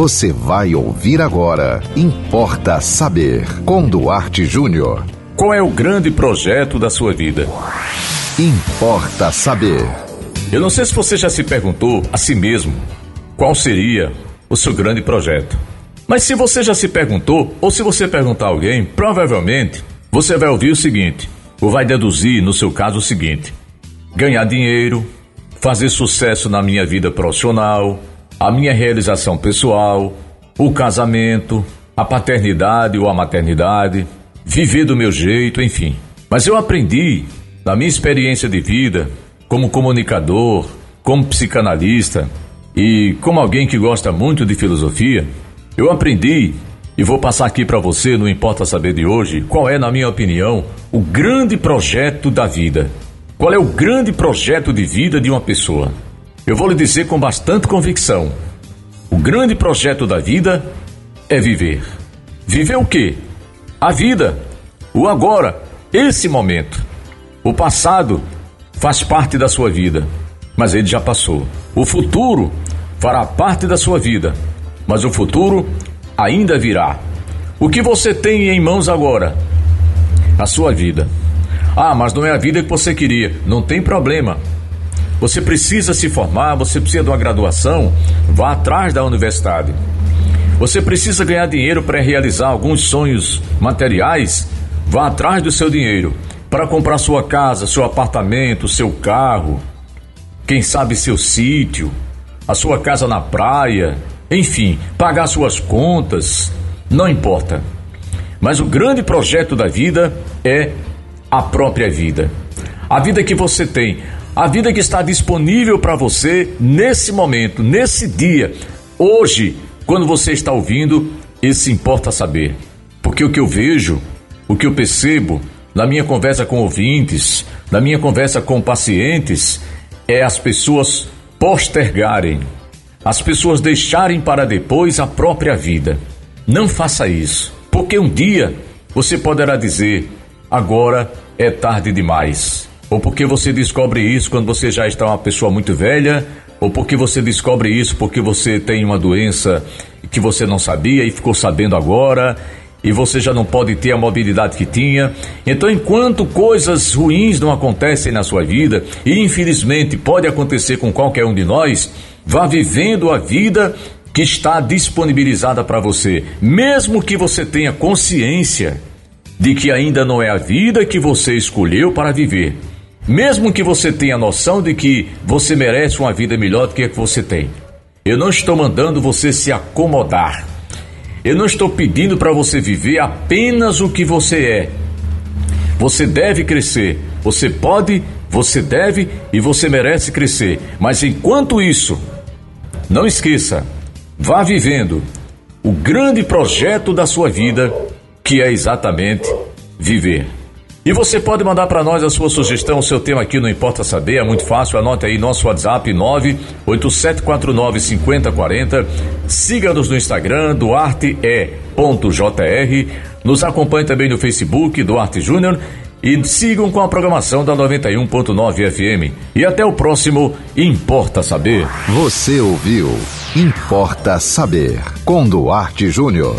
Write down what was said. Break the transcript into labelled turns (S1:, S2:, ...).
S1: Você vai ouvir agora. Importa saber. Com Duarte Júnior.
S2: Qual é o grande projeto da sua vida?
S1: Importa saber.
S2: Eu não sei se você já se perguntou a si mesmo qual seria o seu grande projeto. Mas se você já se perguntou, ou se você perguntar a alguém, provavelmente você vai ouvir o seguinte, ou vai deduzir, no seu caso, o seguinte: ganhar dinheiro, fazer sucesso na minha vida profissional, a minha realização pessoal, o casamento, a paternidade ou a maternidade, viver do meu jeito, enfim. Mas eu aprendi, na minha experiência de vida, como comunicador, como psicanalista e como alguém que gosta muito de filosofia, eu aprendi e vou passar aqui para você, não importa saber de hoje, qual é, na minha opinião, o grande projeto da vida. Qual é o grande projeto de vida de uma pessoa? Eu vou lhe dizer com bastante convicção: o grande projeto da vida é viver. Viver o quê? A vida, o agora, esse momento. O passado faz parte da sua vida, mas ele já passou. O futuro fará parte da sua vida, mas o futuro ainda virá. O que você tem em mãos agora? A sua vida. Ah, mas não é a vida que você queria. Não tem problema. Você precisa se formar, você precisa de uma graduação, vá atrás da universidade. Você precisa ganhar dinheiro para realizar alguns sonhos materiais, vá atrás do seu dinheiro para comprar sua casa, seu apartamento, seu carro, quem sabe seu sítio, a sua casa na praia, enfim, pagar suas contas, não importa. Mas o grande projeto da vida é a própria vida. A vida que você tem, a vida que está disponível para você nesse momento, nesse dia, hoje, quando você está ouvindo, esse importa saber. Porque o que eu vejo, o que eu percebo na minha conversa com ouvintes, na minha conversa com pacientes, é as pessoas postergarem, as pessoas deixarem para depois a própria vida. Não faça isso, porque um dia você poderá dizer: agora é tarde demais. Ou porque você descobre isso quando você já está uma pessoa muito velha, ou porque você descobre isso porque você tem uma doença que você não sabia e ficou sabendo agora, e você já não pode ter a mobilidade que tinha. Então, enquanto coisas ruins não acontecem na sua vida, e infelizmente pode acontecer com qualquer um de nós, vá vivendo a vida que está disponibilizada para você, mesmo que você tenha consciência de que ainda não é a vida que você escolheu para viver. Mesmo que você tenha noção de que você merece uma vida melhor do que a que você tem. Eu não estou mandando você se acomodar. Eu não estou pedindo para você viver apenas o que você é. Você deve crescer. Você pode, você deve e você merece crescer. Mas enquanto isso, não esqueça, vá vivendo o grande projeto da sua vida, que é exatamente viver. E você pode mandar para nós a sua sugestão, o seu tema aqui, não importa saber, é muito fácil. Anote aí nosso WhatsApp 987495040. Siga-nos no Instagram, duarte.jr. Nos acompanhe também no Facebook, Duarte Júnior. E sigam com a programação da 91.9 FM. E até o próximo Importa Saber.
S1: Você ouviu Importa Saber com Duarte Júnior.